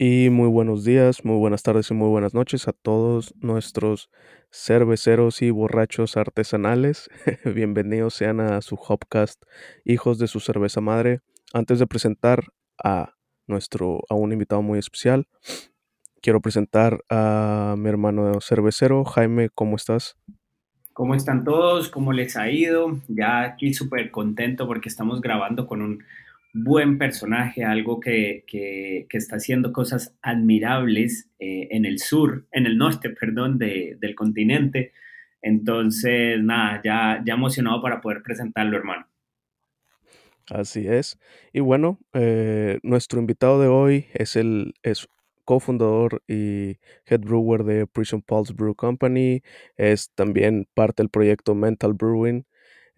Y muy buenos días, muy buenas tardes y muy buenas noches a todos nuestros cerveceros y borrachos artesanales. Bienvenidos sean a su Hopcast, hijos de su cerveza madre. Antes de presentar a nuestro a un invitado muy especial, quiero presentar a mi hermano cervecero, Jaime, ¿cómo estás? ¿Cómo están todos? ¿Cómo les ha ido? Ya aquí súper contento porque estamos grabando con un buen personaje, algo que, que, está haciendo cosas admirables eh, en el sur, en el norte, perdón, de, del continente. Entonces, nada, ya, ya emocionado para poder presentarlo, hermano. Así es. Y bueno, eh, nuestro invitado de hoy es el es cofundador y head brewer de Prison Pulse Brew Company. Es también parte del proyecto Mental Brewing.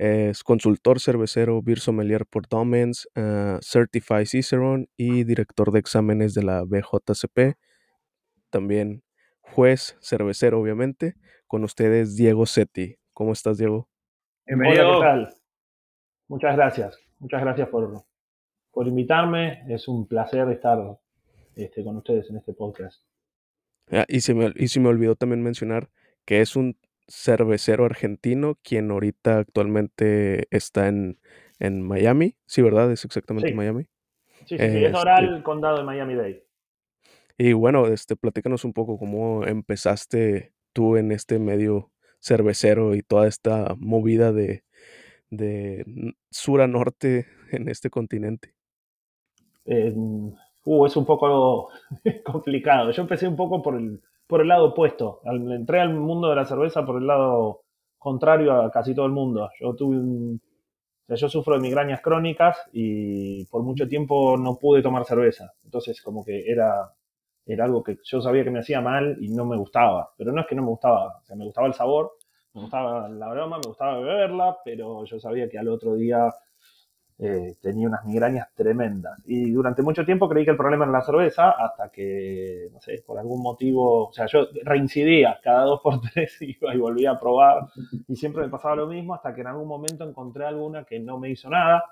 Es consultor cervecero, beer sommelier por Domens, uh, Certified Cicerone y director de exámenes de la BJCP. También juez cervecero, obviamente. Con ustedes, Diego Setti. ¿Cómo estás, Diego? Hola, ¿qué tal? Muchas gracias. Muchas gracias por, por invitarme. Es un placer estar este, con ustedes en este podcast. Ah, y, se me, y se me olvidó también mencionar que es un cervecero argentino, quien ahorita actualmente está en, en Miami. Sí, ¿verdad? Es exactamente Miami. Sí, sí, sí, es ahora el condado de Miami-Dade. Y bueno, este, platícanos un poco cómo empezaste tú en este medio cervecero y toda esta movida de, de sur a norte en este continente. Eh, uh, es un poco complicado. Yo empecé un poco por el, por el lado opuesto. entré al mundo de la cerveza por el lado contrario a casi todo el mundo. Yo tuve un, yo sufro de migrañas crónicas y por mucho tiempo no pude tomar cerveza. Entonces como que era, era algo que yo sabía que me hacía mal y no me gustaba. Pero no es que no me gustaba, o sea, me gustaba el sabor, me gustaba la broma, me gustaba beberla, pero yo sabía que al otro día eh, tenía unas migrañas tremendas. Y durante mucho tiempo creí que el problema era la cerveza, hasta que, no sé, por algún motivo, o sea, yo reincidía cada dos por tres, iba y volvía a probar, y siempre me pasaba lo mismo, hasta que en algún momento encontré alguna que no me hizo nada,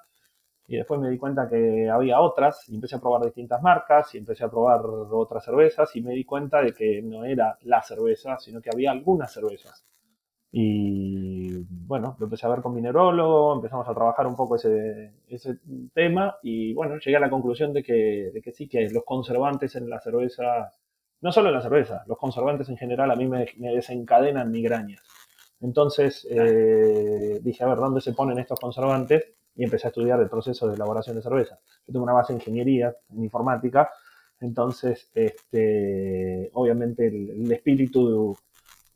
y después me di cuenta que había otras, y empecé a probar distintas marcas, y empecé a probar otras cervezas, y me di cuenta de que no era la cerveza, sino que había algunas cervezas y bueno, lo empecé a ver con mi neurólogo, empezamos a trabajar un poco ese, ese tema y bueno, llegué a la conclusión de que, de que sí, que los conservantes en la cerveza, no solo en la cerveza, los conservantes en general a mí me, desencadenan migrañas. Entonces eh, dije, a ver, ¿dónde se ponen estos conservantes? Y empecé a estudiar el proceso de elaboración de cerveza. Yo tengo una base en ingeniería, en informática, entonces, este, obviamente el, el espíritu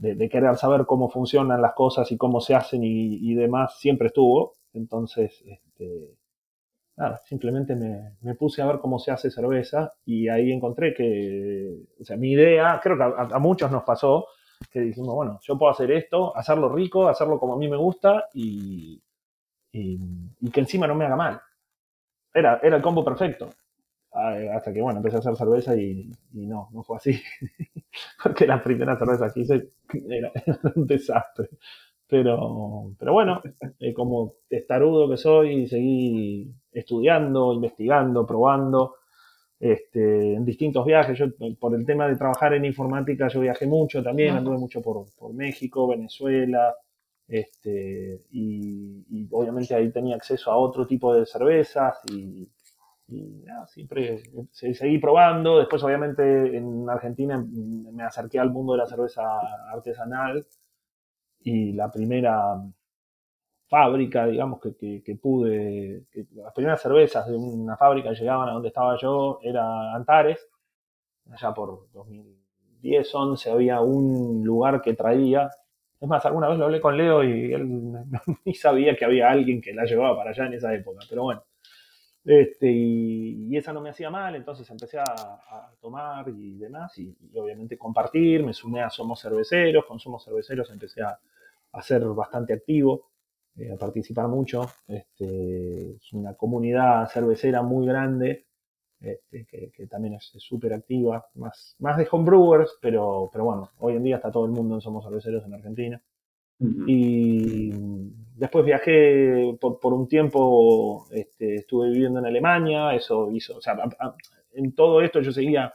de, querer saber cómo funcionan las cosas y cómo se hacen y, demás, siempre estuvo. Entonces, este, simplemente me, puse a ver cómo se hace cerveza y ahí encontré que, o sea, mi idea, creo que a, muchos nos pasó, que dijimos, bueno, yo puedo hacer esto, hacerlo rico, hacerlo como a mí me gusta y, y, que encima no me haga mal. Era, era el combo perfecto. Ah, hasta que, bueno, empecé a hacer cerveza y, y no, no fue así. porque la primera cerveza que hice era, un desastre. Pero, pero bueno, eh, como testarudo que soy, seguí estudiando, investigando, probando, este, en distintos viajes. Yo, por el tema de trabajar en informática, yo viajé mucho también, anduve mucho por, por México, Venezuela, este, y, y, obviamente ahí tenía acceso a otro tipo de cervezas y, y siempre seguí probando. Después, obviamente, en Argentina me acerqué al mundo de la cerveza artesanal. Y la primera fábrica, digamos, que, que, pude, las primeras cervezas de una fábrica llegaban a donde estaba yo, era Antares, allá por 2010, 11, había un lugar que traía, es más, alguna vez lo hablé con Leo y él ni sabía que había alguien que la llevaba para allá en esa época, pero bueno, este, y, esa no me hacía mal, entonces empecé a, tomar y demás, y, obviamente compartir, me sumé a Somos Cerveceros, con Somos Cerveceros empecé a, ser bastante activo, eh, a participar mucho, este, es una comunidad cervecera muy grande, este, que, también es súper activa, más, más de homebrewers, pero, pero bueno, hoy en día está todo el mundo en Somos Cerveceros en Argentina. Y después viajé por, un tiempo, este, estuve viviendo en Alemania, eso hizo, o sea, en todo esto yo seguía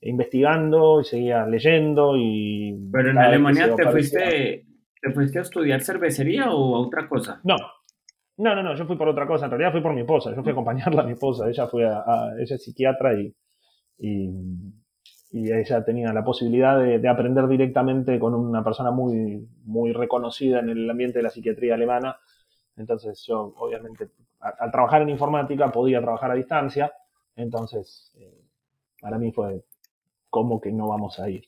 investigando y seguía leyendo y... Pero en Alemania te fuiste, te fuiste a estudiar cervecería o a otra cosa? No, no, no, no, yo fui por otra cosa, en realidad fui por mi esposa, yo fui a acompañarla a mi esposa, ella fue a, ella es psiquiatra y, y, ella tenía la posibilidad de, aprender directamente con una persona muy, muy reconocida en el ambiente de la psiquiatría alemana, entonces yo obviamente al trabajar en informática podía trabajar a distancia, entonces eh, para mí fue como que no vamos a ir,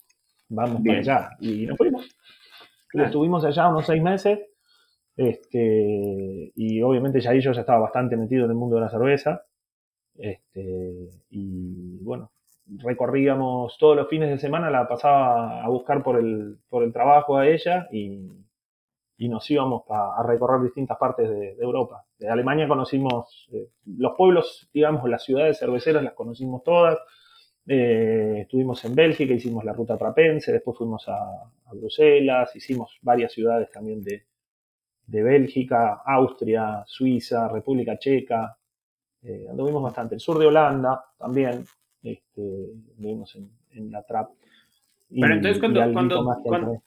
vamos para allá. Y nos fuimos. Estuvimos allá unos seis meses este, y obviamente ya ahí yo ya estaba bastante metido en el mundo de la cerveza. Este, y bueno, recorríamos todos los fines de semana, la pasaba a buscar por el, por el trabajo a ella y, y nos íbamos a, recorrer distintas partes de, Europa. De Alemania conocimos eh, los pueblos, digamos, las ciudades cerveceras las conocimos todas. Eh, estuvimos en Bélgica, hicimos la ruta trapense, después fuimos a, Bruselas, hicimos varias ciudades también de, de Bélgica, Austria, Suiza, República Checa, eh, anduvimos bastante. El sur de Holanda también, este, anduvimos en, la trap. Pero entonces cuando,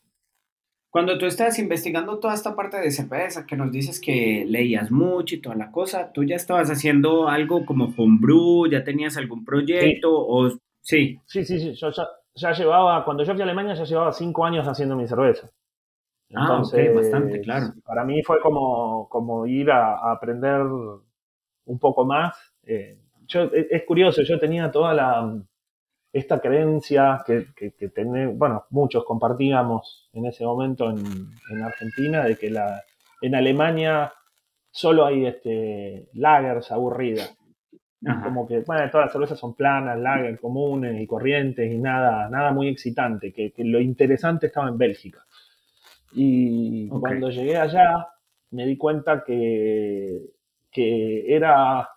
cuando, tú estás investigando toda esta parte de cerveza, que nos dices que leías mucho y toda la cosa, ¿tú ya estabas haciendo algo como homebrew? ¿Ya tenías algún proyecto? Sí. O, sí. Sí, sí, sí. Yo ya, llevaba, cuando yo fui a Alemania ya llevaba cinco años haciendo mi cerveza. Entonces, ah, bastante, claro. Para mí fue como, como ir a, aprender un poco más. Eh, yo, e, es curioso, yo tenía toda la esta creencia que, que, bueno, muchos compartíamos en ese momento en, en, Argentina, de que la, en Alemania solo hay este, lagers aburridas. Como que, bueno, todas las cervezas son planas, lager comunes y corrientes y nada, nada muy excitante, que, que lo interesante estaba en Bélgica. Y cuando llegué allá me di cuenta que, que era,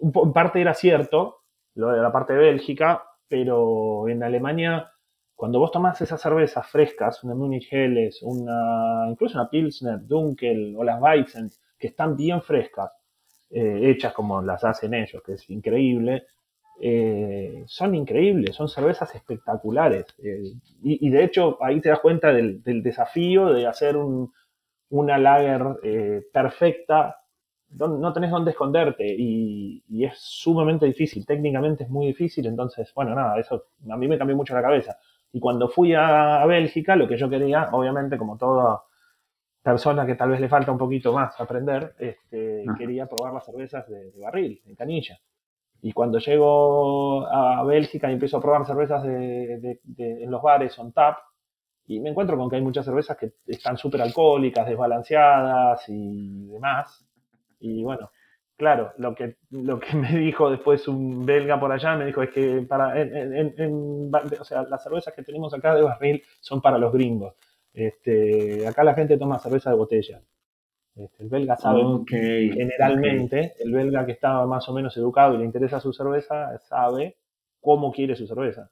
en parte era cierto, lo de la parte de Bélgica, pero en Alemania, cuando vos tomás esas cervezas frescas, una Munich Helles, una, incluso una Pilsner, Dunkel o las Weizen, que están bien frescas, eh, hechas como las hacen ellos, que es increíble, eh, son increíbles, son cervezas espectaculares. Eh, y, de hecho ahí te das cuenta del, desafío de hacer una lager perfecta. No, tenés dónde esconderte y, es sumamente difícil, técnicamente es muy difícil, entonces, bueno, nada, eso a mí me cambió mucho la cabeza. Y cuando fui a, Bélgica, lo que yo quería, obviamente, como toda persona que tal vez le falta un poquito más aprender, este, quería probar las cervezas de, de barril, de canilla. Y cuando llego a Bélgica y empiezo a probar cervezas de, en los bares on tap, y me encuentro con que hay muchas cervezas que están súper alcohólicas, desbalanceadas y demás. Y bueno, claro, lo que, lo que me dijo después un belga por allá, me dijo es que para, en, o sea, las cervezas que tenemos acá de barril son para los gringos. Este, acá la gente toma cerveza de botella. Este, el belga sabe, generalmente, el belga que estaba más o menos educado y le interesa su cerveza, sabe cómo quiere su cerveza.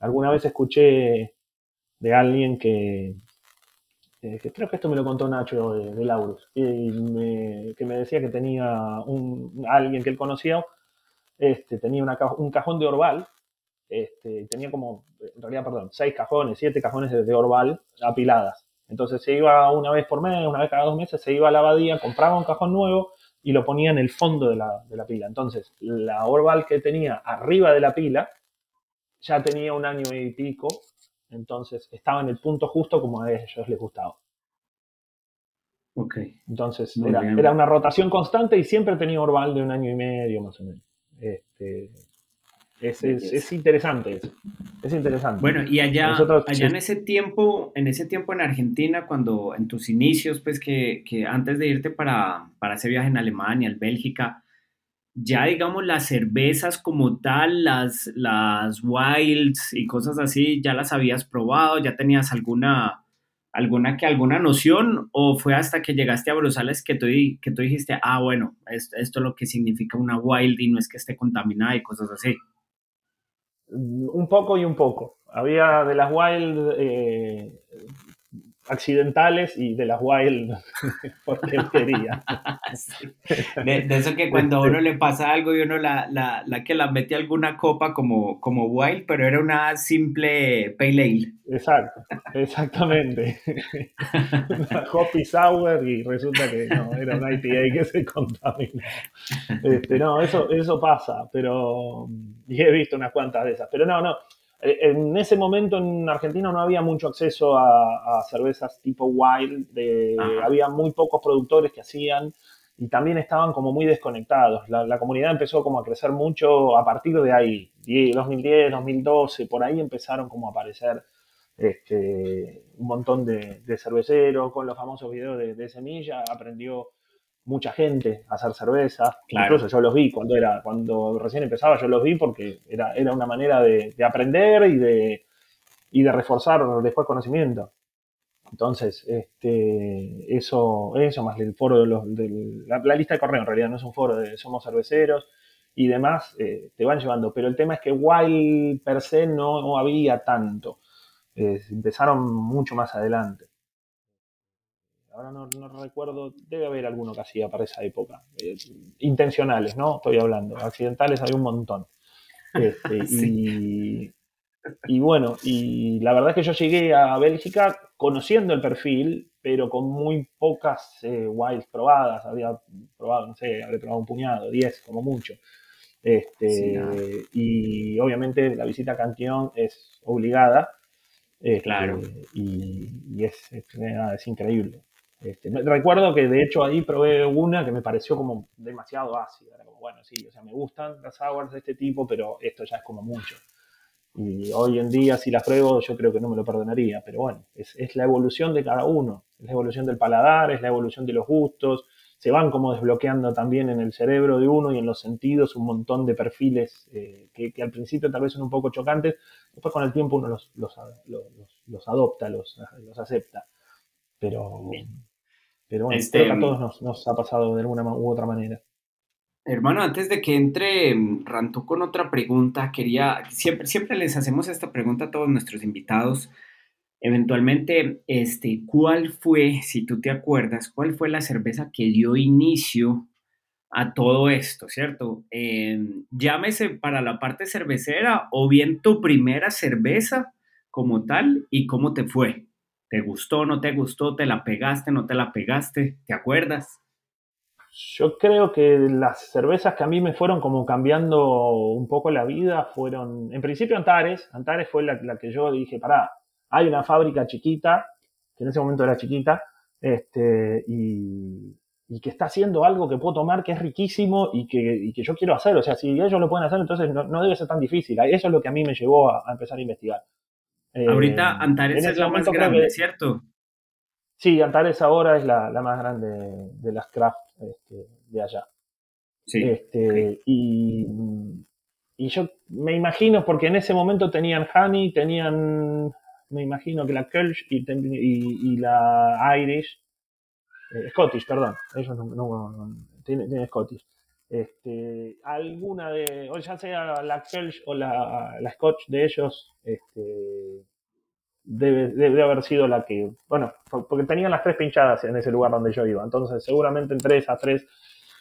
alguna vez escuché de alguien que, creo que esto me lo contó Nacho de, Laurus, y que me decía que tenía un, alguien que él conocía, este, tenía un cajón de Orval, este, tenía como, en realidad, perdón, seis cajones, siete cajones de Orval apiladas entonces se iba una vez por mes, una vez cada dos meses, se iba a la abadía, compraba un cajón nuevo y lo ponía en el fondo de la, pila. Entonces, la Orval que tenía arriba de la pila ya tenía un año y pico, entonces estaba en el punto justo como a ellos les gustaba. Ok. Entonces, era, una rotación constante y siempre tenía Orval de un año y medio más o menos. Este, es, interesante Es interesante. Bueno, y allá, allá en ese tiempo, en ese tiempo en Argentina, cuando en tus inicios, pues que, antes de irte para, para ese viaje en Alemania, en Bélgica, ya digamos las cervezas como tal, las, las wilds y cosas así, ya las habías probado, ya tenías alguna, alguna que alguna noción o fue hasta que llegaste a Bruselas que tú, que tú dijiste, ah, bueno, esto, esto es lo que significa una wild y no es que esté contaminada y cosas así. Un poco y un poco. Había de las Wild, eh, accidentales y de las wild porquería. de, eso que cuando a uno le pasa algo y uno la, la, la, que la mete alguna copa como, como wild, pero era una simple pale ale. Exacto, exactamente. una hoppy sour y resulta que no, era una IPA que se contaminó. Este, no, eso, eso pasa, pero y he visto unas cuantas de esas. Pero no, no, en ese momento en Argentina no había mucho acceso a, cervezas tipo wild, había muy pocos productores que hacían y también estaban como muy desconectados. La, comunidad empezó como a crecer mucho a partir de ahí, 2010, 2012, por ahí empezaron como a aparecer este, un montón de, cerveceros con los famosos videos de, de Semilla, aprendió mucha gente a hacer cerveza. Incluso yo los vi cuando era, cuando recién empezaba, yo los vi porque era, era una manera de, aprender y de, y de reforzar después conocimiento. Entonces, este, eso, eso más el foro de los, la, lista de correo en realidad no es un foro de somos cerveceros y demás, eh, te van llevando. Pero el tema es que Wild per se no, había tanto. Eh, empezaron mucho más adelante ahora no, recuerdo, debe haber alguno que hacía para esa época. Eh, intencionales, ¿no? Estoy hablando. Accidentales hay un montón. Este, y, bueno, y la verdad es que yo llegué a Bélgica conociendo el perfil, pero con muy pocas eh, wilds probadas. Había probado, no sé, había probado un puñado, 10 como mucho. Este, Y obviamente la visita a Cantillon es obligada. Este, claro. Y, es, es, increíble. Este, recuerdo que de hecho ahí probé una que me pareció como demasiado ácida. Era como, bueno, sí, o sea, me gustan las sours de este tipo, pero esto ya es como mucho. Y hoy en día, si las pruebo, yo creo que no me lo perdonaría. Pero bueno, es, es la evolución de cada uno. Es la evolución del paladar, es la evolución de los gustos. Se van como desbloqueando también en el cerebro de uno y en los sentidos un montón de perfiles eh, que, que, al principio tal vez son un poco chocantes. Después con el tiempo uno los, los, los, los adopta, los, acepta. Pero, pero bueno, este, a todos nos, ha pasado de alguna u otra manera. Hermano, antes de que entre mm, Ranto con otra pregunta, quería, siempre, siempre les hacemos esta pregunta a todos nuestros invitados. Eventualmente, este, ¿cuál fue, si tú te acuerdas, cuál fue la cerveza que dio inicio a todo esto, ¿cierto? Em, llámese para la parte cervecera o bien tu primera cerveza como tal y cómo te fue. ¿Te gustó, no te gustó? ¿Te la pegaste, no te la pegaste? ¿Te acuerdas? Yo creo que las cervezas que a mí me fueron como cambiando un poco la vida fueron, en principio Antares, Antares fue la, que yo dije, pará, hay una fábrica chiquita, que en ese momento era chiquita, este, y, que está haciendo algo que puedo tomar que es riquísimo y que, yo quiero hacer. O sea, si ellos lo pueden hacer, entonces no, debe ser tan difícil. Eso es lo que a mí me llevó a empezar a investigar. Ahorita eh, Antares es la más grande, ¿cierto? Sí, Antares ahora es la, más grande de las craft este, de allá. Sí. Este, y, yo me imagino, porque en ese momento tenían Honey, tenían, me imagino que la Kölsch y, la Irish, eh, Scottish, perdón, ellos no, no, tienen, Scottish. Este, alguna de, o ya sea la Kölsch o la, la Scotch de ellos, este, debe, debe, haber sido la que, bueno, porque tenían las tres pinchadas en ese lugar donde yo iba, entonces seguramente entre esas tres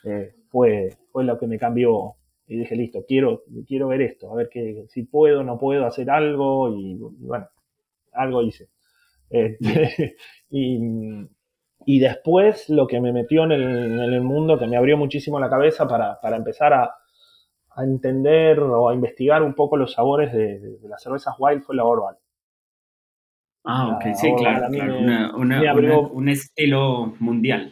eh, fue, fue lo que me cambió y dije, listo, quiero, quiero ver esto, a ver que, si puedo, no puedo hacer algo y, bueno, algo hice. Este, y, y, después lo que me metió en el, en el, mundo, que me abrió muchísimo la cabeza para, para empezar a, a entender o a investigar un poco los sabores de, de, las cervezas wild fue la Orval. Ah, ok, sí, claro, un estilo mundial.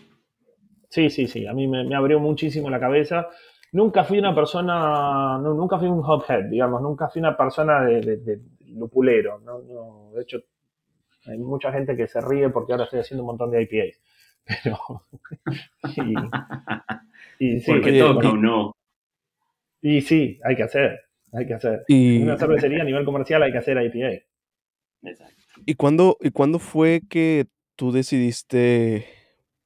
Sí, sí, sí, a mí me, abrió muchísimo la cabeza. Nunca fui una persona, nunca fui un hophead, digamos, nunca fui una persona de, de, lupulero. No, de hecho, hay mucha gente que se ríe porque ahora estoy haciendo un montón de IPAs. Pero. y, sí, porque toca o no. Y sí, hay que hacer, hay que hacer. En una cervecería a nivel comercial hay que hacer IPA. Exacto. ¿Y cuándo, ¿Y cuándo fue que tú decidiste,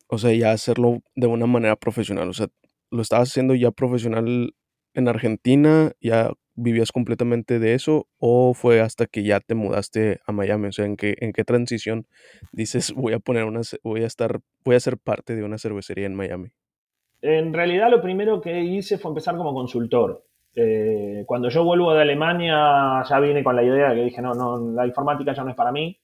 o sea, ya hacerlo de una manera profesional? O sea, ¿lo estabas haciendo ya profesional en Argentina? ¿Ya vivías completamente de eso o fue hasta que ya te mudaste a Miami? O sea, ¿en qué, en qué transición dices voy a poner una, voy a estar, voy a ser parte de una cervecería en Miami? En realidad lo primero que hice fue empezar como consultor. Eh, cuando yo vuelvo de Alemania ya vine con la idea de que dije, no, no, la informática ya no es para mí.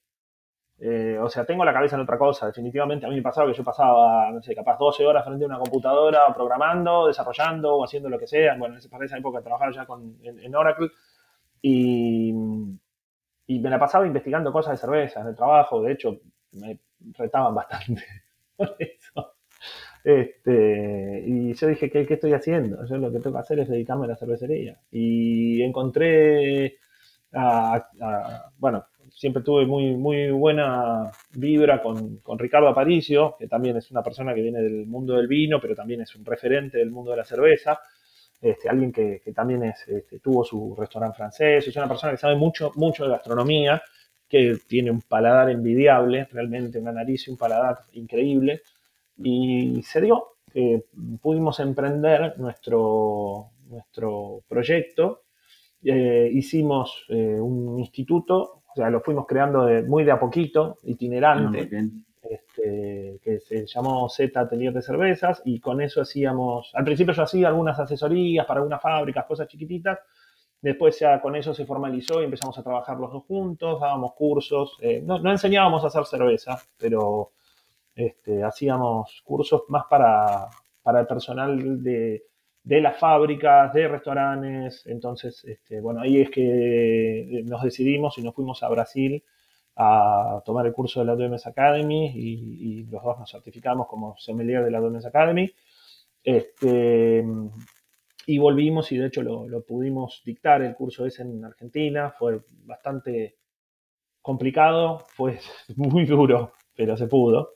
Eh, o sea, tengo la cabeza en otra cosa. Definitivamente a mí me pasaba que yo pasaba, no sé, capaz 12 horas frente a una computadora programando, desarrollando o haciendo lo que sea. Bueno, para esa época trabajaba ya con, en, Oracle y, y, me la pasaba investigando cosas de cerveza, de trabajo. De hecho, me retaban bastante por eso. Este, y yo dije, ¿qué, ¿qué, estoy haciendo? Yo lo que tengo que hacer es dedicarme a la cervecería. Y encontré, bueno, siempre tuve muy, muy buena vibra con, con, Ricardo Aparicio, que también es una persona que viene del mundo del vino, pero también es un referente del mundo de la cerveza. Este, alguien que, que también es, este, tuvo su restaurante francés, es una persona que sabe mucho, mucho de gastronomía, que tiene un paladar envidiable, realmente una nariz y un paladar increíble. Y se dio que pudimos emprender nuestro, nuestro proyecto. Eh, hicimos eh, un instituto, o sea, lo fuimos creando muy de a poquito, itinerante, ah, este, que se llamó Z Atelier de Cervezas, y con eso hacíamos, al principio yo hacía algunas asesorías para algunas fábricas, cosas chiquititas, después ya con eso se formalizó y empezamos a trabajar los dos juntos, dábamos cursos, eh, no, no enseñábamos a hacer cerveza, pero este, hacíamos cursos más para, el personal de, las fábricas, de restaurantes. Entonces, este, bueno, ahí es que nos decidimos y nos fuimos a Brasil a tomar el curso de la WMS Academy y, los dos nos certificamos como sommelier de la WMS Academy. Este, y volvimos y de hecho lo, lo, pudimos dictar el curso ese en Argentina. Fue bastante complicado, fue muy duro, pero se pudo.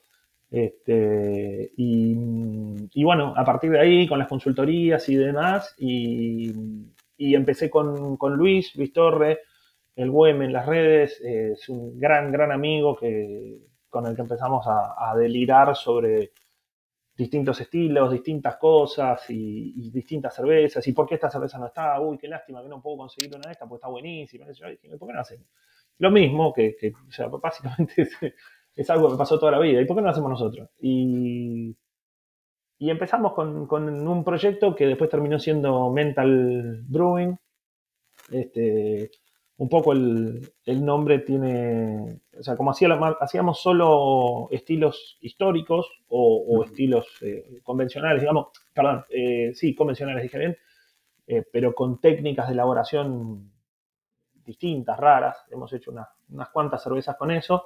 Este, y, bueno, a partir de ahí, con las consultorías y demás, y, empecé con, Luis, Luis Torre, el WEM en las redes, eh, es un gran, gran amigo que, con el que empezamos a, delirar sobre distintos estilos, distintas cosas y, distintas cervezas, y por qué esta cerveza no está, uy, qué lástima que no puedo conseguir una de estas, porque está buenísima, y ¿por qué no hacemos? Lo mismo que, básicamente algo que pasó toda la vida. ¿Y por qué no lo hacemos nosotros? Y, y empezamos con, un proyecto que después terminó siendo Mental Brewing. Este, un poco el, nombre tiene, o sea, como hacía, hacíamos solo estilos históricos o, estilos eh, convencionales, digamos, perdón, eh, sí, convencionales, dije bien, eh, pero con técnicas de elaboración distintas, raras. Hemos hecho unas cuantas cervezas con eso.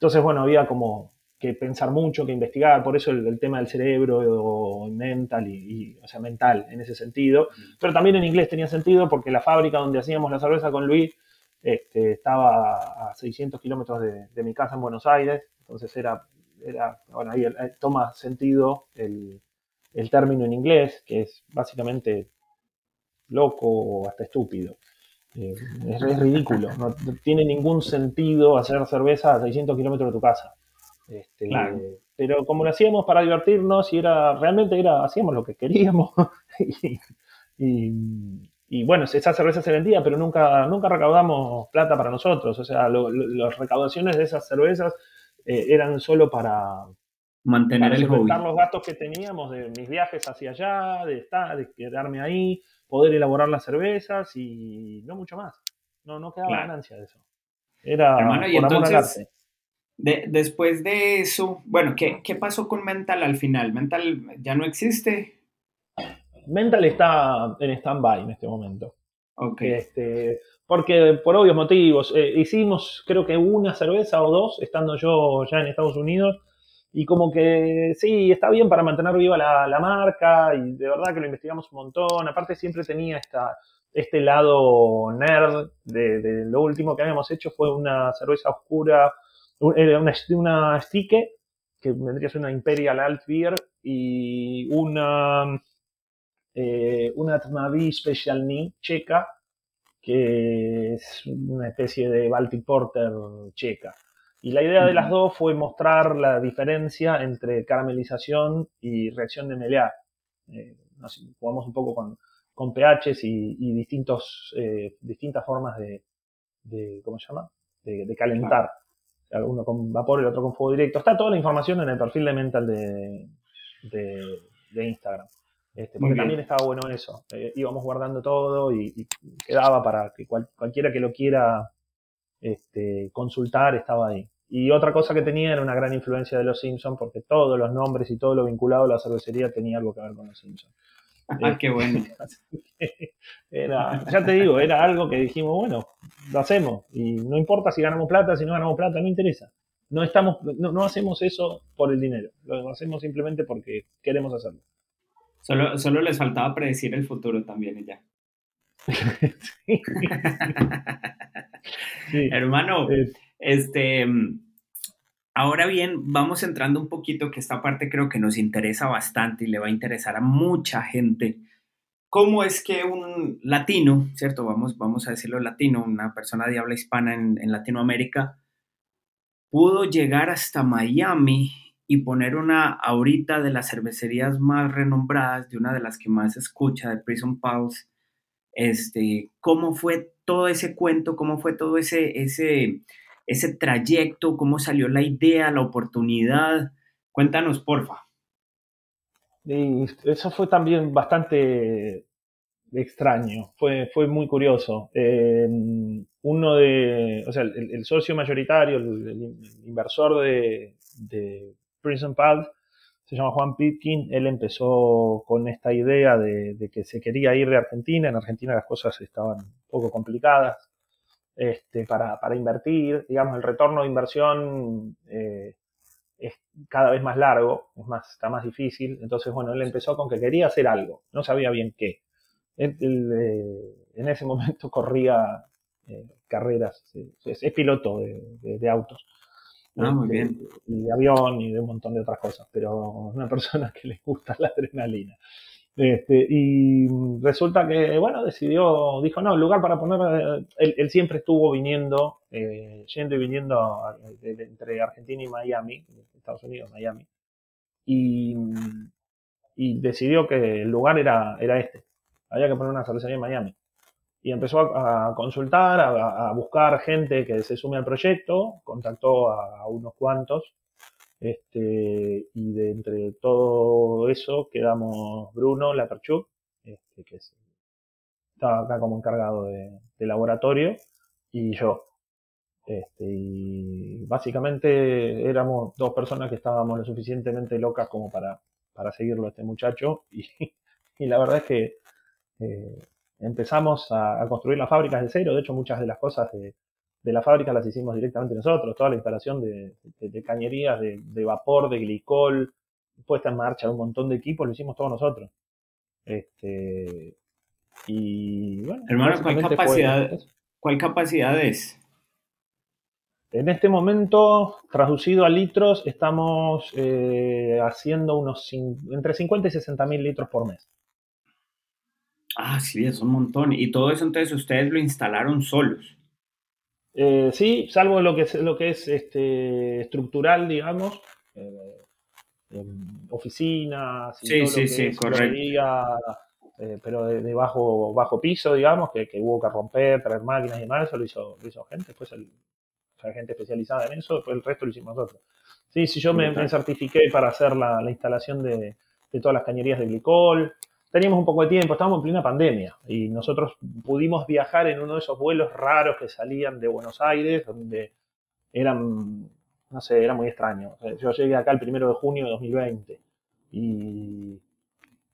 Entonces, bueno, había como que pensar mucho, que investigar, por eso el, tema del cerebro o mental, y, o sea, mental en ese sentido. Pero también en inglés tenía sentido porque la fábrica donde hacíamos la cerveza con Luis este, estaba a 600 kilómetros de, mi casa en Buenos Aires, entonces era, era bueno, ahí toma sentido el, el término en inglés, que es básicamente loco o hasta estúpido. Eh, es, ridículo, no, tiene ningún sentido hacer cerveza a 600 kilómetros de tu casa. Este, pero como lo hacíamos para divertirnos y era realmente era hacíamos lo que queríamos y, bueno, esa cerveza se vendía, pero nunca, nunca recaudamos plata para nosotros. O sea, las recaudaciones de esas cervezas eh, eran solo para mantener el los gastos que teníamos de mis viajes hacia allá, de estar, de quedarme ahí, poder elaborar las cervezas y no mucho más. No, no quedaba ganancia de eso. Era Hermano, y entonces, de, después de eso, bueno, ¿qué, ¿qué, pasó con Mental al final? ¿Mental ya no existe? Mental está en stand-by en este momento. Este, porque por obvios motivos, eh, hicimos creo que una cerveza o dos, estando yo ya en Estados Unidos, y como que sí, está bien para mantener viva la, marca y de verdad que lo investigamos un montón. Aparte siempre tenía esta, este lado nerd de, lo último que habíamos hecho fue una cerveza oscura, una, una stick que vendría a ser una Imperial Alt Beer y una, eh, una Tmavi Special Knee checa que es una especie de Baltic Porter checa. Y la idea de las dos fue mostrar la diferencia entre caramelización y reacción de melear. Eh, jugamos un poco con, con pHs y, distintos, eh, distintas formas de, ¿cómo se llama? De, calentar. Uno con vapor y el otro con fuego directo. Está toda la información en el perfil de Mental de, de Instagram. Este, porque también estaba bueno eso. Eh, íbamos guardando todo y, quedaba para que cualquiera que lo quiera este, consultar estaba ahí. Y otra cosa que tenía era una gran influencia de los Simpsons, porque todos los nombres y todo lo vinculado a la cervecería tenía algo que ver con los Simpsons. Ah, qué bueno. Era, ya te digo, era algo que dijimos, bueno, lo hacemos. Y no importa si ganamos plata, si no ganamos plata, no interesa. No, estamos, no hacemos eso por el dinero, lo hacemos simplemente porque queremos hacerlo. Solo, solo les faltaba predecir el futuro también y ya. Hermano, este, ahora bien, vamos entrando un poquito, que esta parte creo que nos interesa bastante y le va a interesar a mucha gente. ¿Cómo es que un latino, ¿cierto? Vamos, vamos a decirlo latino, una persona de habla hispana en, en Latinoamérica, pudo llegar hasta Miami y poner una ahorita de las cervecerías más renombradas, de una de las que más se escucha, de Prison Pulse, este, cómo fue todo ese cuento, cómo fue todo ese, ese, ese trayecto, cómo salió la idea, la oportunidad. Cuéntanos, porfa. Eso fue también bastante extraño, fue, fue muy curioso. Em, uno de, o sea, el, socio mayoritario, el, inversor de, Prison Pals, se llama Juan Pitkin, él empezó con esta idea de, que se quería ir de Argentina, en Argentina las cosas estaban un poco complicadas este, para, invertir, digamos, el retorno de inversión eh, es cada vez más largo, más, está más difícil, entonces bueno, él empezó con que quería hacer algo, no sabía bien qué. Él, eh, en ese momento corría eh, carreras, es, piloto de autos. Ah, muy bien. Y de avión y de un montón de otras cosas, pero es una persona que le gusta la adrenalina. Este, y resulta que, bueno, decidió, dijo, no, el lugar para poner, eh, él, siempre estuvo viniendo, eh, yendo y viniendo entre Argentina y Miami, Estados Unidos, Miami, y, y, decidió que el lugar era, era este, había que poner una cervecería en Miami y empezó a, consultar, a, buscar gente que se sume al proyecto, contactó a, unos cuantos, este, y de entre todo eso quedamos Bruno Laperchuk, este, que estaba acá como encargado de, laboratorio, y yo. Este, y básicamente éramos dos personas que estábamos lo suficientemente locas como para, para seguirlo a este muchacho, y, la verdad es que eh, empezamos a, construir las fábricas de cero. De hecho, muchas de las cosas de, la fábrica las hicimos directamente nosotros. Toda la instalación de, cañerías, de, vapor, de glicol, puesta en marcha de un montón de equipos, lo hicimos todos nosotros. Este, y bueno, Hermano, ¿cuál capacidad, ¿cuál capacidad es? En este momento, traducido a litros, estamos eh, haciendo unos entre 50 y 60 mil litros por mes. Ah, sí, es un montón. Y todo eso entonces ustedes lo instalaron solos. Eh, sí, salvo lo que es, lo que es este, estructural, digamos, eh, oficinas, sí, sí, sí, correcto. Eh, pero de, bajo, bajo piso, digamos, que, hubo que romper, traer máquinas y demás, eso lo hizo, lo hizo gente, después el, gente especializada en eso, después el resto lo hicimos nosotros. Sí, sí, yo me, certifiqué para hacer la, instalación de, de, todas las cañerías de glicol, teníamos un poco de tiempo, estábamos en plena pandemia y nosotros pudimos viajar en uno de esos vuelos raros que salían de Buenos Aires, donde eran, no sé, era muy extraño. Yo llegué acá el primero de junio de 2020 y,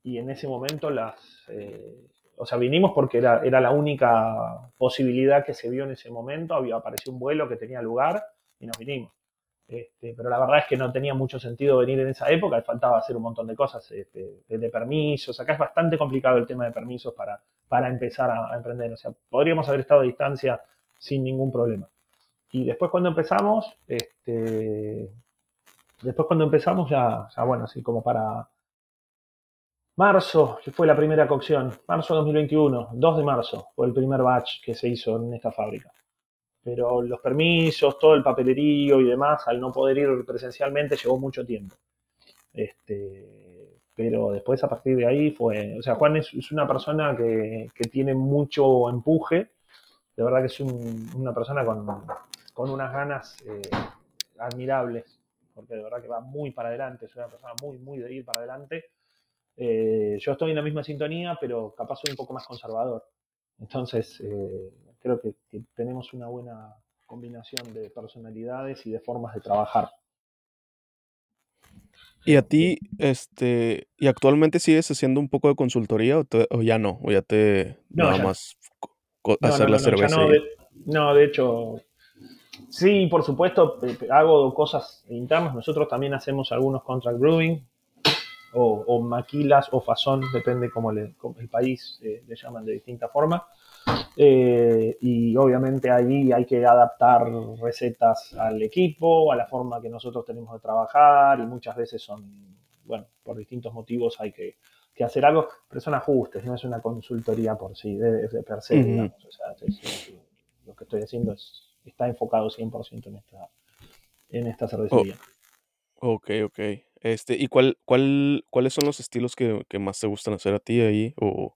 y en ese momento las... Eh, o sea, vinimos porque era, era la única posibilidad que se vio en ese momento, había aparecido un vuelo que tenía lugar y nos vinimos. Este, pero la verdad es que no tenía mucho sentido venir en esa época, faltaba hacer un montón de cosas este, de, permisos. Acá es bastante complicado el tema de permisos para, para empezar a, emprender. O sea, podríamos haber estado a distancia sin ningún problema. Y después cuando empezamos, este, después cuando empezamos ya, ya bueno, así como para marzo, que fue la primera cocción, marzo de 2021, 2 de marzo fue el primer batch que se hizo en esta fábrica pero los permisos, todo el papelerío y demás, al no poder ir presencialmente, llevó mucho tiempo. Este, pero después a partir de ahí fue, o sea, Juan es, una persona que, tiene mucho empuje, de verdad que es una persona con, con unas ganas eh, admirables, porque de verdad que va muy para adelante, es una persona muy, muy de ir para adelante. Eh, yo estoy en la misma sintonía, pero capaz soy un poco más conservador. Entonces, eh, creo que, tenemos una buena combinación de personalidades y de formas de trabajar. ¿Y a ti, este, y actualmente sigues haciendo un poco de consultoría o, ya no? ¿O ya te nada más hacer la cerveza? no, de, hecho, sí, por supuesto, hago cosas internas. Nosotros también hacemos algunos contract brewing o, maquilas o fazón, depende cómo, le, el país eh, le llaman de distinta forma. Eh, y obviamente ahí hay que adaptar recetas al equipo, a la forma que nosotros tenemos de trabajar y muchas veces son, bueno, por distintos motivos hay que, hacer algo, pero son ajustes, no es una consultoría por sí, de, per se, digamos. O sea, lo que estoy haciendo es, está enfocado 100% en esta, en esta cervecería. Oh, ok, ok. Este, ¿y cuál, cuál, cuáles son los estilos que, que, más te gustan hacer a ti ahí? O,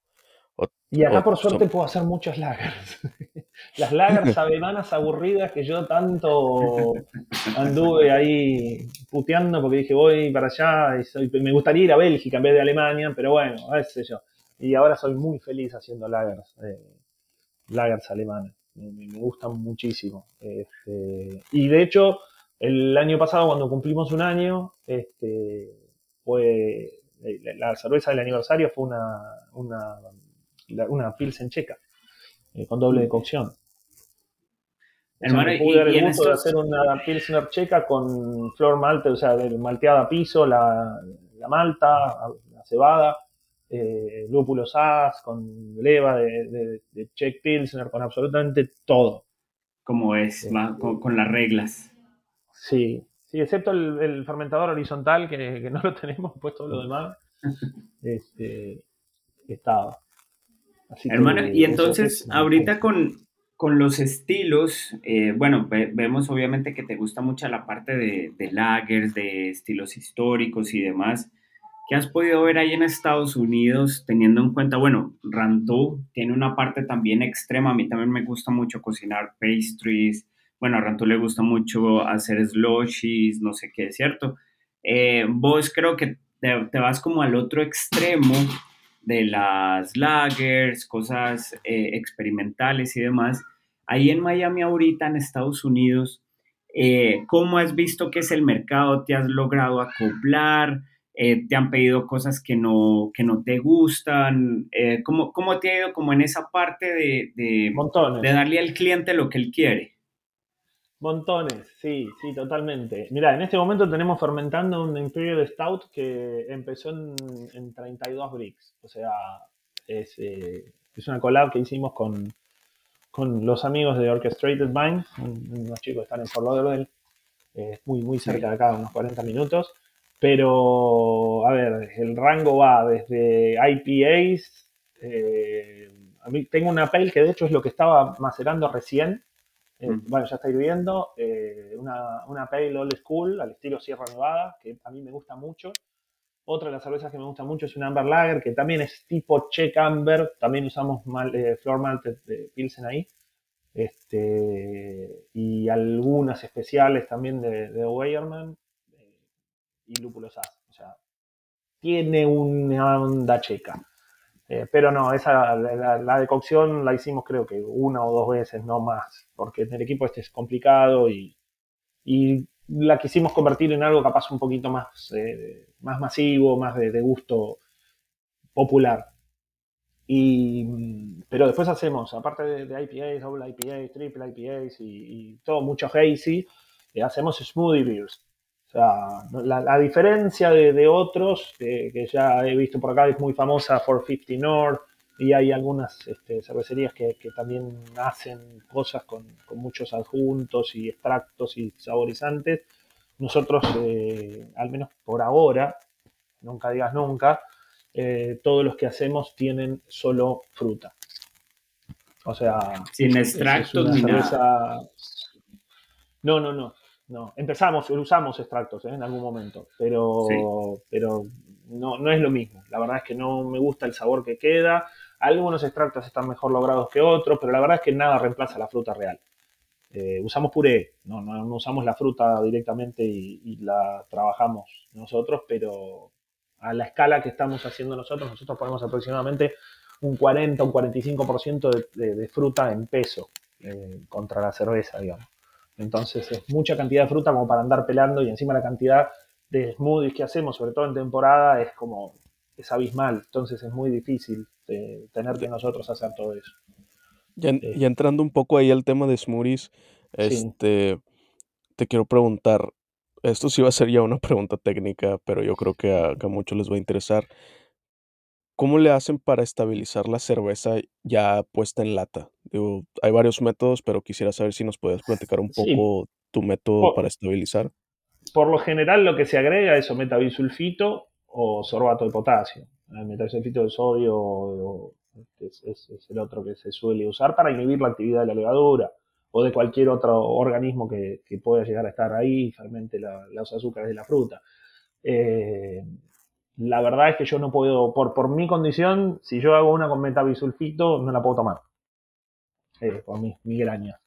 y acá por suerte puedo hacer muchos lagers. Las lagers alemanas aburridas que yo tanto anduve ahí puteando porque dije voy para allá y me gustaría ir a Bélgica en vez de Alemania, pero bueno, qué sé yo. Y ahora soy muy feliz haciendo lagers, eh, lagers alemanas. Me, gustan muchísimo. Este, y de hecho, el año pasado cuando cumplimos un año, este, fue la cerveza del aniversario fue una, una una Pilsen checa, eh, con doble de cocción. Hermano, pude dar el gusto de hacer una Pilsner checa con flor malte, o sea, malteada a piso, la, malta, la cebada, eh, lúpulos as, con leva de, de, Czech Pilsner, con absolutamente todo. Como es, este, con, las reglas. Sí, sí, excepto el, fermentador horizontal, que, no lo tenemos, pues todo lo demás este, estaba. Hermano, y entonces ahorita con, con los estilos, eh, bueno, vemos obviamente que te gusta mucho la parte de, de lagers, de estilos históricos y demás. ¿Qué has podido ver ahí en Estados Unidos teniendo en cuenta, bueno, Rantu tiene una parte también extrema, a mí también me gusta mucho cocinar pastries, bueno, a Rantu le gusta mucho hacer slushies, no sé qué, ¿cierto? Eh, vos creo que te, te, vas como al otro extremo de las lagers, cosas eh, experimentales y demás. Ahí en Miami ahorita, en Estados Unidos, eh, ¿cómo has visto que es el mercado? ¿Te has logrado acoplar? Eh, ¿Te han pedido cosas que no, que no te gustan? ¿cómo, ¿cómo, te ha ido como en esa parte de, de, de darle al cliente lo que él quiere? Montones, sí, sí, totalmente. Mira, en este momento tenemos fermentando un Imperial Stout que empezó en, 32 bricks. O sea, es, eh, es, una collab que hicimos con, con los amigos de Orchestrated Mind, unos chicos que están en Fort Lauderdale, eh, muy, muy cerca de acá, unos 40 minutos. Pero, a ver, el rango va desde IPAs. Eh, a mí tengo una pale que de hecho es lo que estaba macerando recién eh, bueno, ya está hirviendo. Eh, una, una Pale Old School al estilo Sierra Nevada, que a mí me gusta mucho. Otra de las cervezas que me gusta mucho es una Amber Lager, que también es tipo Czech Amber. También usamos mal, eh, Floor Malted de Pilsen ahí. Este, y algunas especiales también de, de Weyerman y Lúpulos As. O sea, tiene una onda checa. Eh, pero no, esa, la, decocción la hicimos creo que una o dos veces, no más, porque en el equipo este es complicado y, y la quisimos convertir en algo capaz un poquito más, eh, más masivo, más de, gusto popular. Y, pero después hacemos, aparte de, de IPAs, double IPAs, triple IPAs y, todo mucho hazy, eh, hacemos smoothie beers. O sea, la, diferencia de, otros, que ya he visto por acá, es muy famosa 450 North, y hay algunas este, cervecerías que, también hacen cosas con, muchos adjuntos y extractos y saborizantes. Nosotros, eh, al menos por ahora, nunca digas nunca, eh, todos los que hacemos tienen solo fruta. O sea, sin extractos ni nada. No, no, no. No, empezamos, usamos extractos ¿eh? en algún momento, pero, pero no, no es lo mismo. La verdad es que no me gusta el sabor que queda. Algunos extractos están mejor logrados que otros, pero la verdad es que nada reemplaza la fruta real. Eh, usamos puré, no, no, usamos la fruta directamente y, la trabajamos nosotros, pero a la escala que estamos haciendo nosotros, nosotros ponemos aproximadamente un 40, un 45% de, de, fruta en peso eh, contra la cerveza, digamos. Entonces es mucha cantidad de fruta como para andar pelando y encima la cantidad de smoothies que hacemos, sobre todo en temporada, es como, es abismal. Entonces es muy difícil de tener que nosotros hacer todo eso. Eh. entrando un poco ahí al tema de smoothies, este, te quiero preguntar, esto sí va a ser ya una pregunta técnica, pero yo creo que a, que a muchos les va a interesar. ¿Cómo le hacen para estabilizar la cerveza ya puesta en lata? Digo, hay varios métodos, pero quisiera saber si nos puedes platicar un poco tu método para estabilizar. Por lo general, lo que se agrega es o metabisulfito o sorbato de potasio. El metabisulfito de sodio es, el otro que se suele usar para inhibir la actividad de la levadura o de cualquier otro organismo que, pueda llegar a estar ahí, fermente los azúcares de la fruta. Eh, la verdad es que yo no puedo, por, por mi condición, si yo hago una con metabisulfito, no la puedo tomar. Eh, por mi migraña.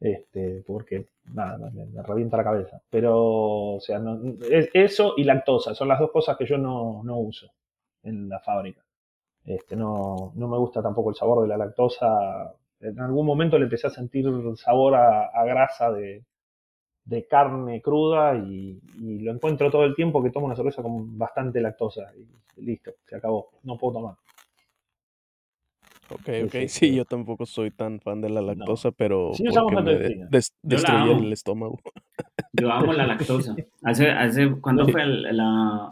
Este, porque nada, me, revienta la cabeza. Pero, o sea, eso y lactosa son las dos cosas que yo no, uso en la fábrica. Este, no, no, me gusta tampoco el sabor de la lactosa. En algún momento le empecé a sentir sabor a grasa de, de carne cruda y, lo encuentro todo el tiempo que tomo una cerveza con bastante lactosa y listo, se acabó, no puedo tomar. Ok, ok, sí, yo tampoco soy tan fan de la lactosa, pero sí, me destruye el estómago. Yo amo la lactosa. Hace, hace, ¿cuándo fue? El,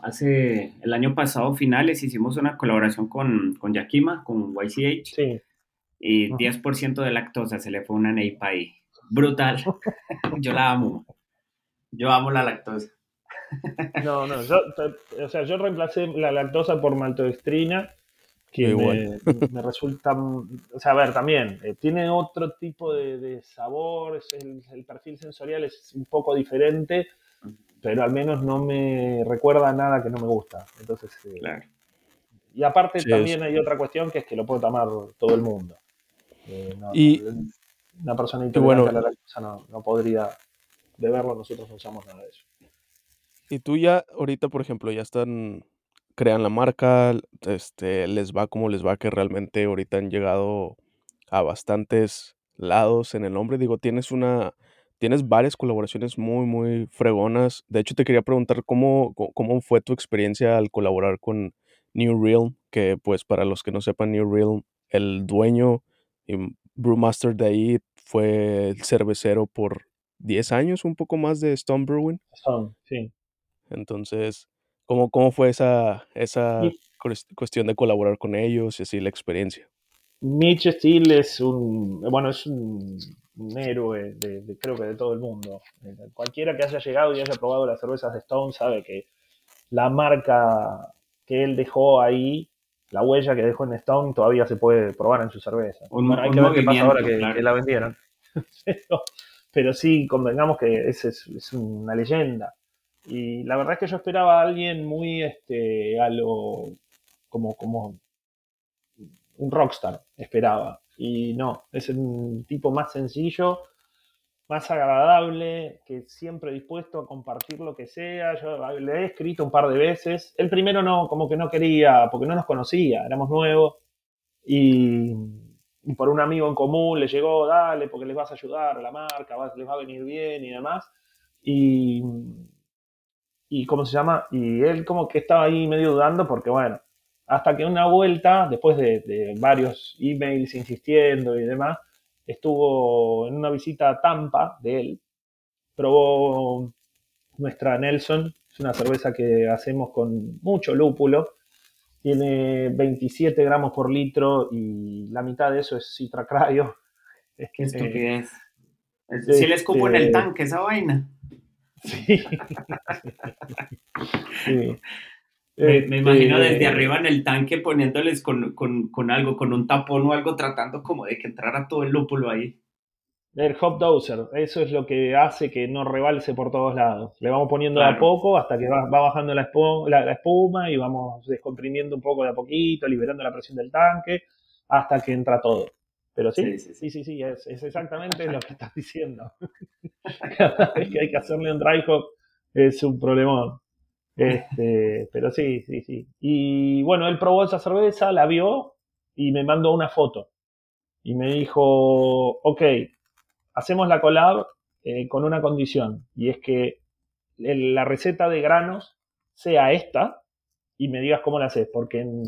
hace el año pasado, finales, hicimos una colaboración con, con Yakima, con YCH. Sí. Y 10% de lactosa se le fue una neipa ahí brutal. Yo la amo. Yo amo la lactosa. No, no, yo, o sea, yo reemplacé la lactosa por maltodextrina, que me, resulta, o sea, a ver, también, eh, tiene otro tipo de, sabor, el, perfil sensorial es un poco diferente, pero al menos no me recuerda nada que no me gusta. Entonces, eh, claro. Y aparte también hay otra cuestión que es que lo puede tomar todo el mundo. Eh, y, una persona intolerante a la lactosa no, no podría beberlo, nosotros no usamos nada de eso. Y tú ya, ahorita, por ejemplo, ya están, crean la marca, este, les va como les va, que realmente ahorita han llegado a bastantes lados en el nombre. Digo, tienes una, tienes varias colaboraciones muy, muy fregonas. De hecho, te quería preguntar cómo, cómo fue tu experiencia al colaborar con New Realm, que pues para los que no sepan, New Realm, el dueño y brewmaster de ahí fue el cervecero por 10 años, un poco más de Stone Brewing. Stone, sí. Entonces, ¿cómo, cómo fue esa, esa cuestión de colaborar con ellos y así la experiencia? Mitch Steele es un, bueno, es un, héroe de, creo que de todo el mundo. Eh, cualquiera que haya llegado y haya probado las cervezas de Stone sabe que la marca que él dejó ahí la huella que dejó en Stone todavía se puede probar en su cerveza. hay que ver qué pasa ahora que, la vendieron. pero, sí, convengamos que ese es, una leyenda. Y la verdad es que yo esperaba a alguien muy este, a lo. como, como un rockstar, esperaba. Y no, es un tipo más sencillo, más agradable, que siempre dispuesto a compartir lo que sea. Yo le he escrito un par de veces. El primero no, como que no quería, porque no nos conocía, éramos nuevos. Y, por un amigo en común le llegó, dale, porque les vas a ayudar a la marca, les va a venir bien y demás. Y, y ¿cómo se llama? Y él como que estaba ahí medio dudando porque, bueno, hasta que una vuelta, después de, de varios emails insistiendo y demás, estuvo en una visita a Tampa de él, probó nuestra Nelson, es una cerveza que hacemos con mucho lúpulo, tiene 27 gramos por litro y la mitad de eso es Citra Cryo. Es que, estupidez. si le escupo en el este tanque esa vaina. Sí. sí. Me, imagino desde este arriba en el tanque poniéndoles con, algo, con un tapón o algo, tratando como de que entrara todo el lúpulo ahí. El hop dozer, eso es lo que hace que no rebalse por todos lados. Le vamos poniendo de a poco hasta que va, bajando la espuma, y vamos descomprimiendo un poco de a poquito, liberando la presión del tanque, hasta que entra todo. Pero sí, sí, sí, sí, es, exactamente lo que estás diciendo. Cada vez que hay que hacerle un dry hop es un problemón. Este, pero sí, sí, sí. Y bueno, él probó esa cerveza, la vio y me mandó una foto. Y me dijo, ok, hacemos la collab eh, con una condición, y es que la receta de granos sea esta y me digas cómo la haces, porque en,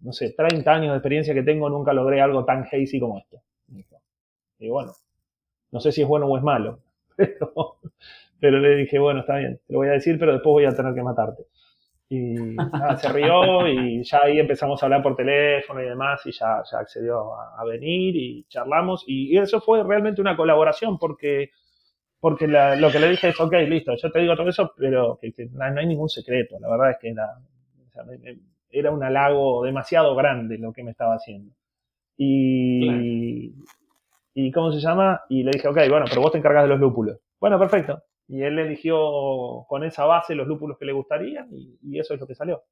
no sé, 30 años de experiencia que tengo nunca logré algo tan hazy como esto. Y bueno, no sé si es bueno o es malo, pero, le dije, bueno, está bien, te lo voy a decir, pero después voy a tener que matarte. Y se rió y ya ahí empezamos a hablar por teléfono y demás y ya, ya accedió a, venir y charlamos y, eso fue realmente una colaboración porque, porque lo que le dije es, ok, listo, yo te digo todo eso, pero que, no, hay ningún secreto, la verdad es que era, era un halago demasiado grande lo que me estaba haciendo. Y, y ¿cómo se llama? Y le dije, ok, bueno, pero vos te encargas de los lúpulos. Bueno, perfecto. Y él eligió con esa base los lúpulos que le gustarían y, eso es lo que salió.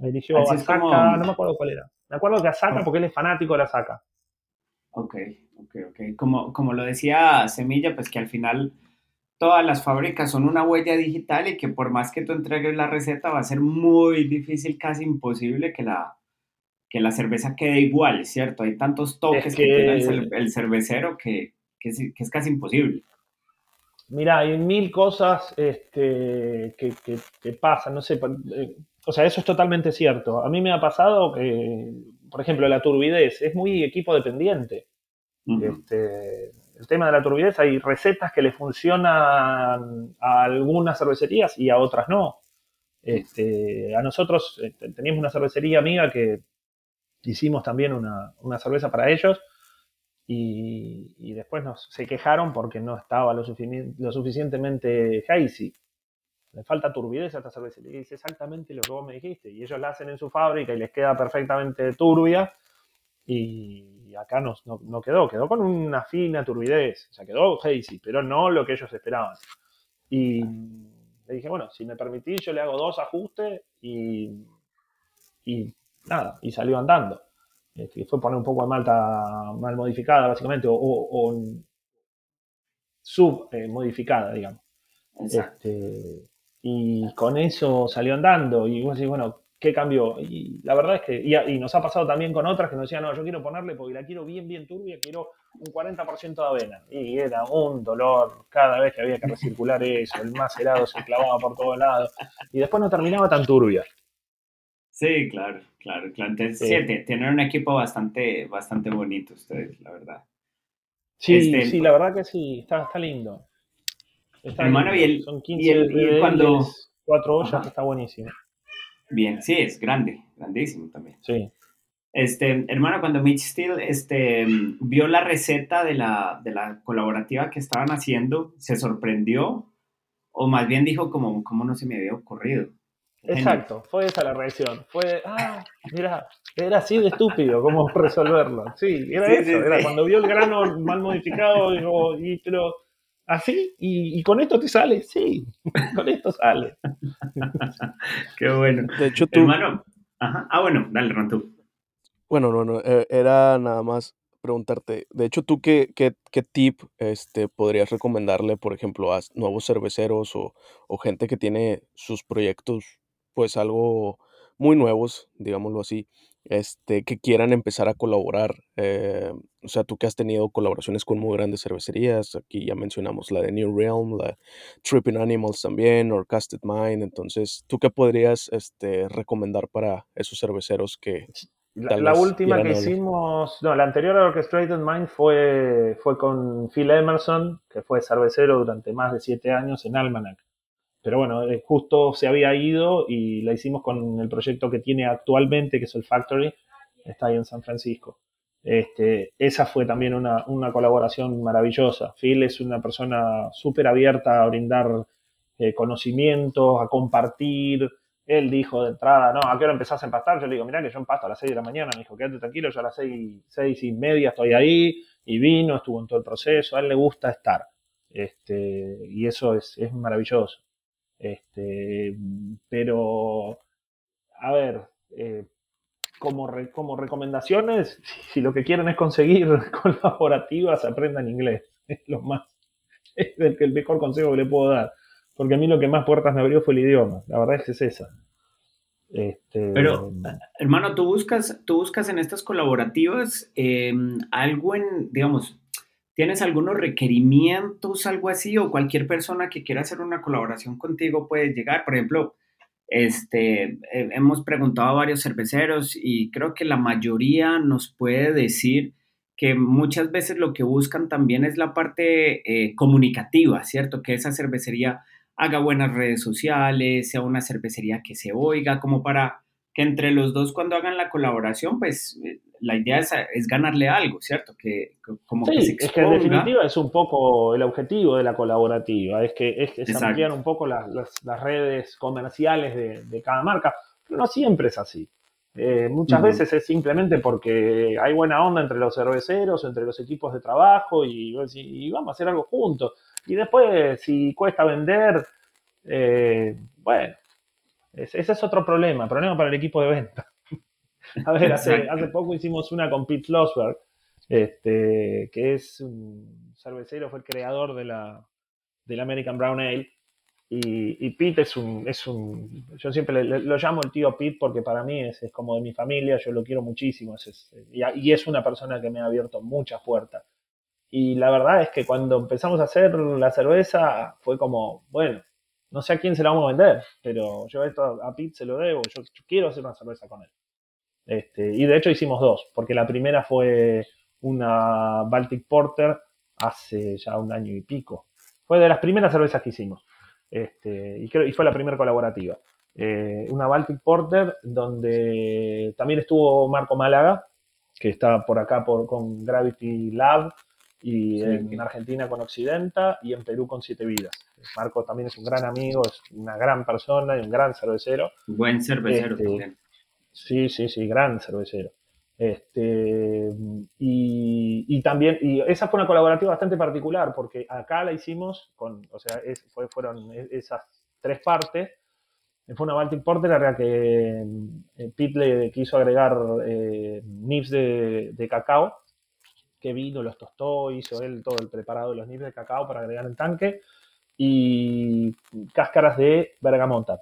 Eligió a Saka, no me acuerdo cuál era. Me acuerdo que a Saka porque él es fanático de la Saka. Ok, ok, ok. Como, como lo decía Semilla, pues que al final todas las fábricas son una huella digital y que por más que tú entregues la receta va a ser muy difícil, casi imposible que la, que la cerveza quede igual, ¿cierto? Hay tantos toques que, tiene el, cervecero que, que es casi imposible. Mira, hay mil cosas este, que, pasan, no sé, eh, o sea, eso es totalmente cierto. A mí me ha pasado que, por ejemplo, la turbidez es muy equipo dependiente. este, el tema de la turbidez, hay recetas que le funcionan a algunas cervecerías y a otras no. Este, a nosotros este, teníamos una cervecería amiga que hicimos también una, una cerveza para ellos y, después nos, se quejaron porque no estaba lo, lo suficientemente hazy. Le falta turbidez a esta cerveza. Y dice exactamente lo que vos me dijiste. Y ellos la hacen en su fábrica y les queda perfectamente turbia. Y acá no, no, quedó, quedó con una fina turbidez. O sea, quedó hazy, pero no lo que ellos esperaban. Y le dije, bueno, si me permitís, yo le hago dos ajustes y, y nada, y salió andando que fue poner un poco de malta mal modificada, básicamente, o, o, submodificada, digamos. Este, y con eso salió andando. Y vos decís, bueno, ¿qué cambió? Y la verdad es que, y, nos ha pasado también con otras que nos decían, no, yo quiero ponerle porque la quiero bien, bien turbia, quiero un 40% de avena. Y era un dolor cada vez que había que recircular eso, el macerado se clavaba por todos lados. Y después no terminaba tan turbia. Sí, claro, claro, claro. Entonces, sí. tienen un equipo bastante, bastante bonito ustedes, la verdad. Sí, este, sí, la verdad que sí, está, está lindo. hermano, y el, son 15 y cuando... cuatro ollas, está buenísimo. Bien, sí, es grande, grandísimo también. Sí. Este, hermano, cuando Mitch Steele este, vio la receta de la, de la colaborativa que estaban haciendo, ¿se sorprendió? O más bien dijo como, ¿cómo no se me había ocurrido? Exacto, fue esa la reacción. Fue, ah, mira, era así de estúpido cómo resolverlo. Sí, era eso, era cuando vio el grano mal modificado, dijo, y, pero así, y, con esto te sale, sí, con esto sale. Qué bueno. De hecho, tú. Hermano, ajá. Ah, bueno, dale, Rantú. Bueno, no, no, eh, era nada más preguntarte, de hecho, ¿tú qué, qué, qué, tip este, podrías recomendarle, por ejemplo, a nuevos cerveceros o, o gente que tiene sus proyectos pues algo muy nuevos, digámoslo así, este, que quieran empezar a colaborar. Eh, o sea, tú que has tenido colaboraciones con muy grandes cervecerías, aquí ya mencionamos la de New Realm, la Tripping Animals también, Orcasted Mind, entonces, ¿tú qué podrías este, recomendar para esos cerveceros que... La, última que hicimos, no, la anterior a Orchestrated Mind fue, fue con Phil Emerson, que fue cervecero durante más de siete años en Almanac pero bueno, eh, justo se había ido y la hicimos con el proyecto que tiene actualmente, que es el Factory, está ahí en San Francisco. Este, esa fue también una, colaboración maravillosa. Phil es una persona súper abierta a brindar eh, conocimientos, a compartir. Él dijo de entrada, no, ¿a qué hora empezás a empastar? Yo le digo, mira que yo empasto a las 6 de la mañana. Me dijo, quédate tranquilo, yo a las 6, seis y media estoy ahí y vino, estuvo en todo el proceso, a él le gusta estar. Este, y eso es, es maravilloso. Este, pero, a ver, eh, como, como recomendaciones, si lo que quieren es conseguir colaborativas, aprendan inglés. Es lo más, es el, mejor consejo que le puedo dar. Porque a mí lo que más puertas me abrió fue el idioma. La verdad es que es esa. Este, Pero, hermano, tú buscas, tú buscas en estas colaborativas eh, algo en, digamos, ¿tienes algunos requerimientos, algo así? O cualquier persona que quiera hacer una colaboración contigo puede llegar. Por ejemplo, este, hemos preguntado a varios cerveceros y creo que la mayoría nos puede decir que muchas veces lo que buscan también es la parte eh, comunicativa, ¿cierto? Que esa cervecería haga buenas redes sociales, sea una cervecería que se oiga, como para que entre los dos cuando hagan la colaboración, pues eh, la idea es, ganarle algo, ¿cierto? Que como sí, es que en definitiva es un poco el objetivo de la colaborativa, es que es, ampliar un poco las, redes comerciales de, cada marca, pero no siempre es así. Eh, muchas veces es simplemente porque hay buena onda entre los cerveceros, entre los equipos de trabajo y, y vamos a hacer algo juntos. Y después, si cuesta vender, eh, bueno, ese, es otro problema, problema para el equipo de venta. A ver, hace, poco hicimos una con Pete Schlossberg, este, que es un cervecero, fue el creador de la, del American Brown Ale. Y, Pete es un, es un, yo siempre lo llamo el tío Pete porque para mí es, como de mi familia, yo lo quiero muchísimo, y, y, es una persona que me ha abierto muchas puertas. Y la verdad es que cuando empezamos a hacer la cerveza fue como, bueno, no sé a quién se la vamos a vender, pero yo esto a Pete se lo debo, yo, quiero hacer una cerveza con él. Este, y de hecho hicimos dos, porque la primera fue una Baltic Porter hace ya un año y pico. Fue de las primeras cervezas que hicimos. Este, y, creo, y fue la primera colaborativa. Eh, una Baltic Porter donde también estuvo Marco Málaga, que está por acá por, con Gravity Lab, y en Argentina con Occidenta y en Perú con Siete Vidas. Marco también es un gran amigo, es una gran persona y un gran cervecero. Buen cervecero este, también. Sí, sí, sí, gran cervecero. Este, y, también, y esa fue una colaborativa bastante particular, porque acá la hicimos con, o sea, fueron esas tres partes. Fue una Baltic Porter a la que eh, Pete le quiso agregar eh, nips de, de cacao que vino, los tostó, hizo él todo el preparado de los niveles de cacao para agregar en tanque y cáscaras de bergamota.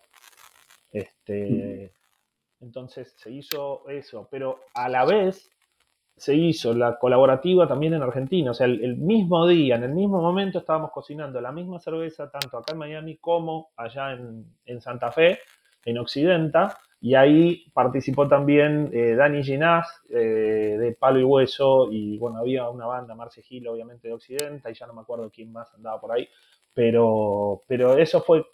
Este, Entonces se hizo eso, pero a la vez se hizo la colaborativa también en Argentina. O sea, el, mismo día, en el mismo momento estábamos cocinando la misma cerveza, tanto acá en Miami como allá en, en Santa Fe, en Occidenta, y ahí participó también eh, Dani Ginás eh, de Palo y Hueso y bueno, había una banda, Marce Gil obviamente de Occidente y ya no me acuerdo quién más andaba por ahí, pero, pero eso fue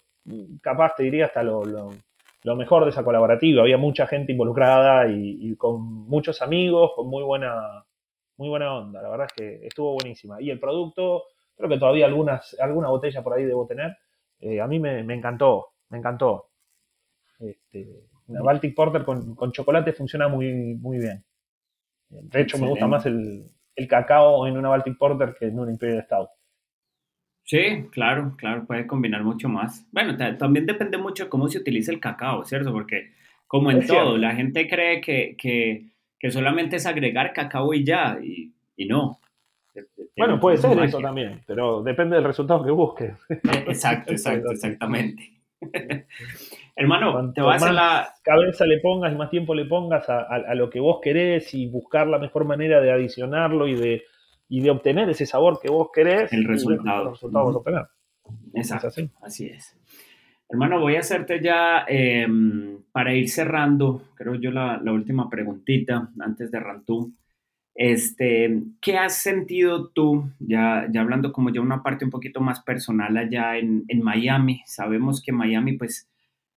capaz, te diría, hasta lo, lo, mejor de esa colaborativa. Había mucha gente involucrada y, con muchos amigos, con muy buena, muy buena onda. La verdad es que estuvo buenísima. Y el producto, creo que todavía algunas, alguna botella por ahí debo tener. Eh, a mí me, me encantó, me encantó. Este, la Baltic Porter con, chocolate funciona muy, muy bien. De hecho, me gusta más el, cacao en una Baltic Porter que en un Imperial Stout. Sí, claro, claro, puede combinar mucho más. Bueno, también depende mucho de cómo se utiliza el cacao, ¿cierto? Porque como en todo, la gente cree que, solamente es agregar cacao y ya, y, no. Bueno, puede ser eso también, pero depende del resultado que busques. Exacto, exacto, exactamente. Hermano, te vas a la cabeza le pongas y más tiempo le pongas a, lo que vos querés y buscar la mejor manera de adicionarlo y de, de obtener ese sabor que vos querés. El resultado. El resultado vas a obtener. Exacto. así. es. Hermano, voy a hacerte ya, em, para ir cerrando, creo yo, la, última preguntita antes de Rantú. Este, ¿Qué has sentido tú, ya, ya hablando como ya una parte un poquito más personal allá en, en Miami? Sabemos que Miami, pues,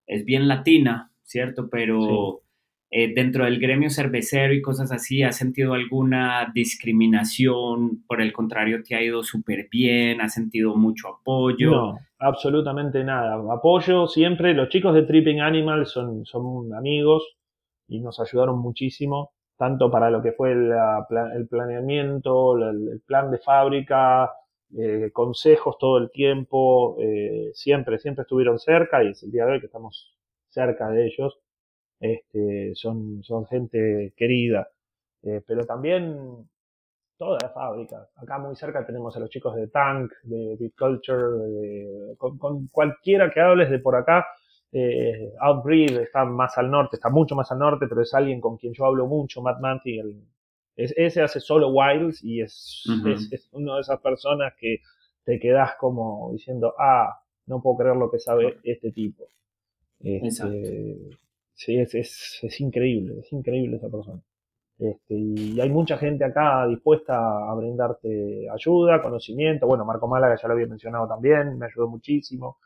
es bien latina, ¿cierto? Pero eh, dentro del gremio cervecero y cosas así, ¿has sentido alguna discriminación? Por el contrario, ¿te ha ido súper bien? ¿Has sentido mucho apoyo? No, absolutamente nada. Apoyo siempre. Los chicos de Tripping Animal son, son amigos y nos ayudaron muchísimo. tanto para lo que fue el planeamiento, el, plan de fábrica, eh, consejos todo el tiempo, eh, siempre, siempre estuvieron cerca y es el día de hoy que estamos cerca de ellos. Este, son, son gente querida, eh, pero también toda la fábrica. Acá muy cerca tenemos a los chicos de Tank, de Beat Culture, con, cualquiera que hables de por acá. Eh, Outbreed está más al norte, está mucho más al norte, pero es alguien con quien yo hablo mucho, Matt Manty, ese hace solo Wilds y es, es, una de esas personas que te quedas como diciendo, ah, no puedo creer lo que sabe este tipo. Este, sí, es, es, es increíble, es increíble esa persona. Este, y hay mucha gente acá dispuesta a brindarte ayuda, conocimiento. Bueno, Marco Málaga ya lo había mencionado también, me ayudó muchísimo.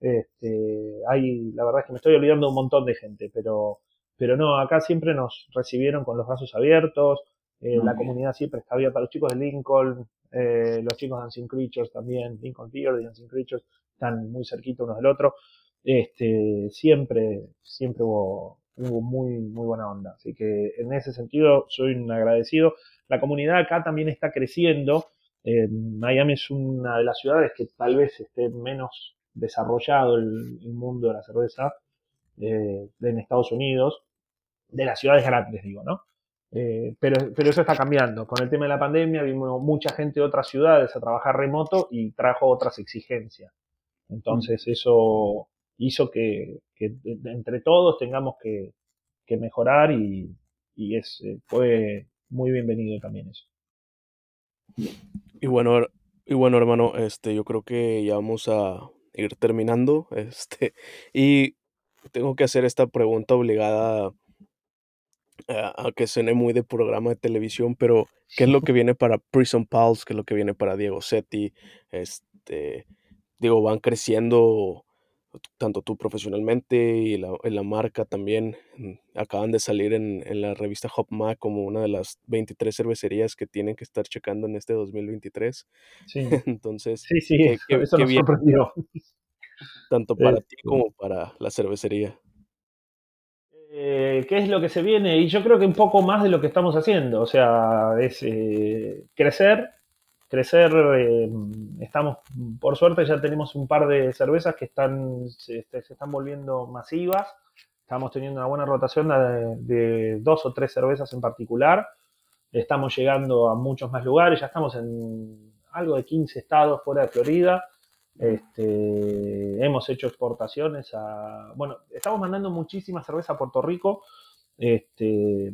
Este, hay, la verdad es que me estoy olvidando de un montón de gente, pero, pero no, acá siempre nos recibieron con los brazos abiertos. Eh, la comunidad siempre está abierta. Los chicos de Lincoln, eh, los chicos de Dancing Creatures también, Lincoln Fear y Dancing Creatures, están muy cerquita unos del otro. Este, siempre, siempre hubo, hubo muy, muy buena onda. Así que en ese sentido soy un agradecido. La comunidad acá también está creciendo. Eh, Miami es una de las ciudades que tal vez esté menos desarrollado el, mundo de la cerveza eh, en Estados Unidos, de las ciudades grandes, digo, ¿no? Eh, pero, pero eso está cambiando. Con el tema de la pandemia vimos mucha gente de otras ciudades a trabajar remoto y trajo otras exigencias. Entonces mm. eso hizo que, entre todos tengamos que, mejorar y, es, eh, fue muy bienvenido también eso. Y bueno, y bueno, hermano, este, yo creo que ya vamos a ir terminando, este, y tengo que hacer esta pregunta obligada a, que suene muy de programa de televisión, pero ¿qué es lo que viene para Prison Pulse? ¿Qué es lo que viene para Diego Setti? Este, digo, van creciendo tanto tú profesionalmente y la, la marca también. Acaban de salir en, en la revista Hopma como una de las 23 cervecerías que tienen que estar checando en este 2023. Sí. Entonces, sí, sí, eso nos sorprendió. Tanto para ti este como para la cervecería. Eh, ¿Qué es lo que se viene? Y yo creo que un poco más de lo que estamos haciendo. O sea, es eh, crecer, crecer. Eh, estamos, por suerte, ya tenemos un par de cervezas que están, se, este, están volviendo masivas. Estamos teniendo una buena rotación de, dos o tres cervezas en particular. Estamos llegando a muchos más lugares. Ya estamos en algo de 15 estados fuera de Florida. Este, hemos hecho exportaciones a. Bueno, estamos mandando muchísima cerveza a Puerto Rico. Este,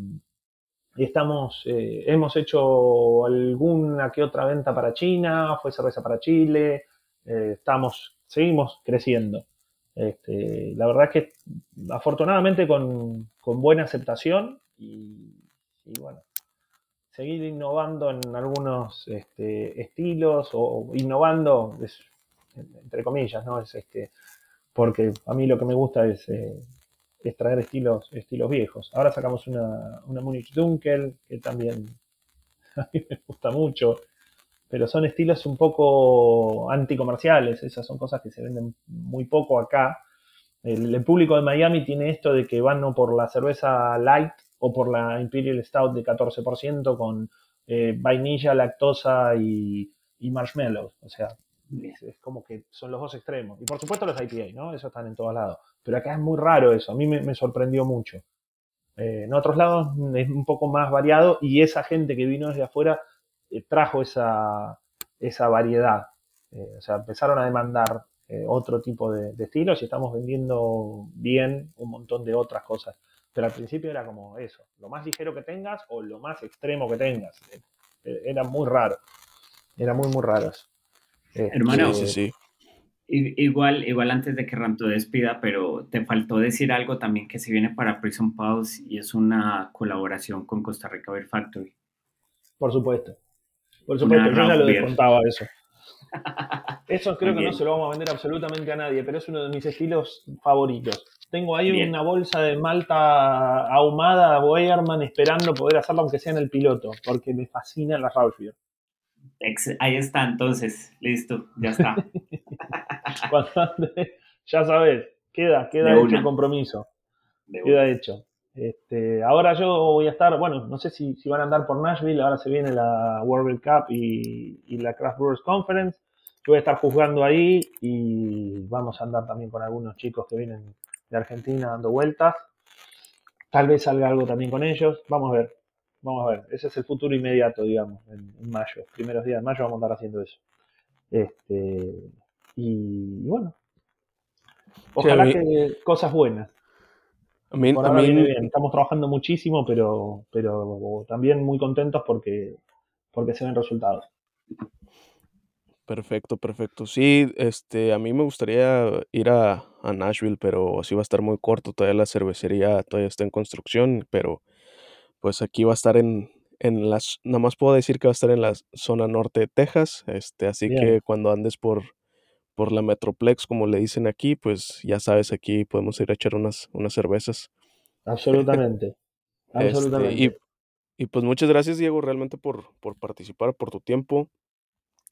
Estamos, eh, hemos hecho alguna que otra venta para China, fue cerveza para Chile, eh, estamos, seguimos creciendo. Este, la verdad es que afortunadamente con, buena aceptación y, bueno, seguir innovando en algunos este, estilos o innovando, entre comillas, ¿no? Es este, porque a mí lo que me gusta es eh, traer estilos, estilos viejos. Ahora sacamos una, una Munich Dunkel, que también a mí me gusta mucho, pero son estilos un poco anticomerciales, esas son cosas que se venden muy poco acá. El, público de Miami tiene esto de que van o por la cerveza light o por la Imperial Stout de 14% con eh, vainilla, lactosa y, y marshmallows. O sea, es, como que son los dos extremos. Y por supuesto los IPA, ¿no? Eso están en todos lados. Pero acá es muy raro eso. A mí me, sorprendió mucho. Eh, en otros lados es un poco más variado y esa gente que vino desde afuera eh, trajo esa, esa variedad. Eh, o sea, empezaron a demandar otro tipo de, de, estilos y estamos vendiendo bien un montón de otras cosas. Pero al principio era como eso, lo más ligero que tengas o lo más extremo que tengas. Era muy raro. Era muy, muy raro eso. Hermano, Igual, igual antes de que Ranto despida, pero te faltó decir algo también que se viene para Prison Pulse y es una colaboración con Costa Rica Beer Factory. Por supuesto. Por supuesto, yo ya lo descontaba eso. Eso creo que no se lo vamos a vender absolutamente a nadie, pero es uno de mis estilos favoritos. Tengo ahí una bolsa de malta ahumada Boerman esperando poder hacerla aunque sea en el piloto, porque me fascina la Rausch Beer. Ahí está, entonces, listo, ya está. ya sabes, queda, queda hecho el compromiso. queda hecho. Este, ahora yo voy a estar, bueno, no sé si, si van a andar por Nashville, ahora se viene la World Cup y, y la Craft Brewers Conference. Yo voy a estar juzgando ahí y vamos a andar también con algunos chicos que vienen de Argentina dando vueltas. Tal vez salga algo también con ellos. Vamos a ver. Vamos a ver. Ese es el futuro inmediato, digamos, en, en mayo. Primeros días de mayo vamos a andar haciendo eso. Este, y, y bueno. Ojalá mí- que cosas buenas. A mí, Por a ahora mí- viene bien. Estamos trabajando muchísimo, pero, pero también muy contentos porque, porque se ven resultados. Perfecto, perfecto. Sí, este, a mí me gustaría ir a, a Nashville, pero sí va a estar muy corto. Todavía la cervecería todavía está en construcción, pero pues aquí va a estar en, en las, nada más puedo decir que va a estar en la zona norte de Texas. Este, así Bien. que cuando andes por, por la Metroplex, como le dicen aquí, pues ya sabes, aquí podemos ir a echar unas, unas cervezas. Absolutamente. Este, Absolutamente. y, y pues muchas gracias, Diego, realmente por, por participar, por tu tiempo.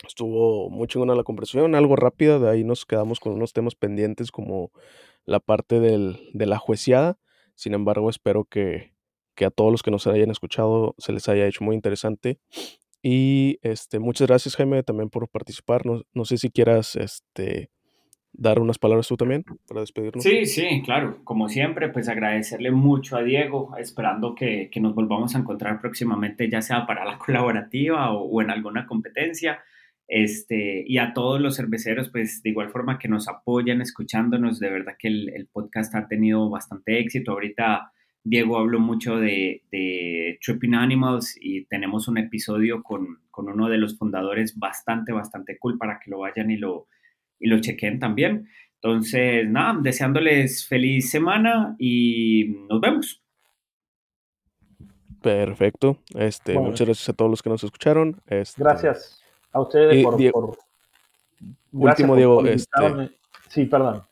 Estuvo muy chingona la conversación, algo rápida, de ahí nos quedamos con unos temas pendientes como la parte del, de la juiciada. Sin embargo, espero que, que a todos los que nos hayan escuchado se les haya hecho muy interesante. Y este, muchas gracias, Jaime, también por participar. No, no sé si quieras este, dar unas palabras tú también para despedirnos. Sí, sí, claro. Como siempre, pues agradecerle mucho a Diego, esperando que, que nos volvamos a encontrar próximamente, ya sea para la colaborativa o, en alguna competencia. Este, y a todos los cerveceros, pues de igual forma que nos apoyan escuchándonos, de verdad que el, el podcast ha tenido bastante éxito. Ahorita Diego habló mucho de, de Tripping Animals y tenemos un episodio con, con, uno de los fundadores bastante, bastante cool para que lo vayan y lo, y lo chequen también. Entonces, nada, deseándoles feliz semana y nos vemos. Perfecto. Este, Bueno. muchas gracias a todos los que nos escucharon. Este, Gracias a ustedes Y por, Diego- por- gracias Último, por- Diego, este. Sí, perdón.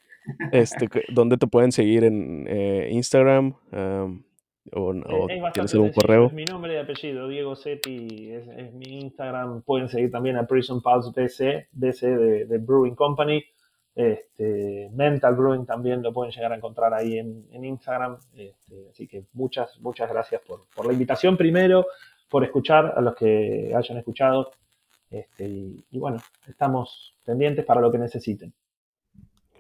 Este, ¿dónde te pueden seguir en eh, Instagram? Am, o, o es tienes algún correo? Es mi nombre y apellido, Diego Setti, es, es mi Instagram. Pueden seguir también a Prison Pulse BC, BC de, de Brewing Company. Este, Mental Brewing también lo pueden llegar a encontrar ahí en, en Instagram. Este, así que muchas, muchas gracias por, por la invitación primero, por escuchar a los que hayan escuchado. Este, y, y bueno, estamos pendientes para lo que necesiten.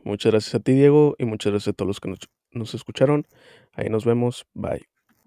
Muchas gracias a ti, Diego, y muchas gracias a todos los que nos, nos escucharon. Ahí nos vemos. Bye.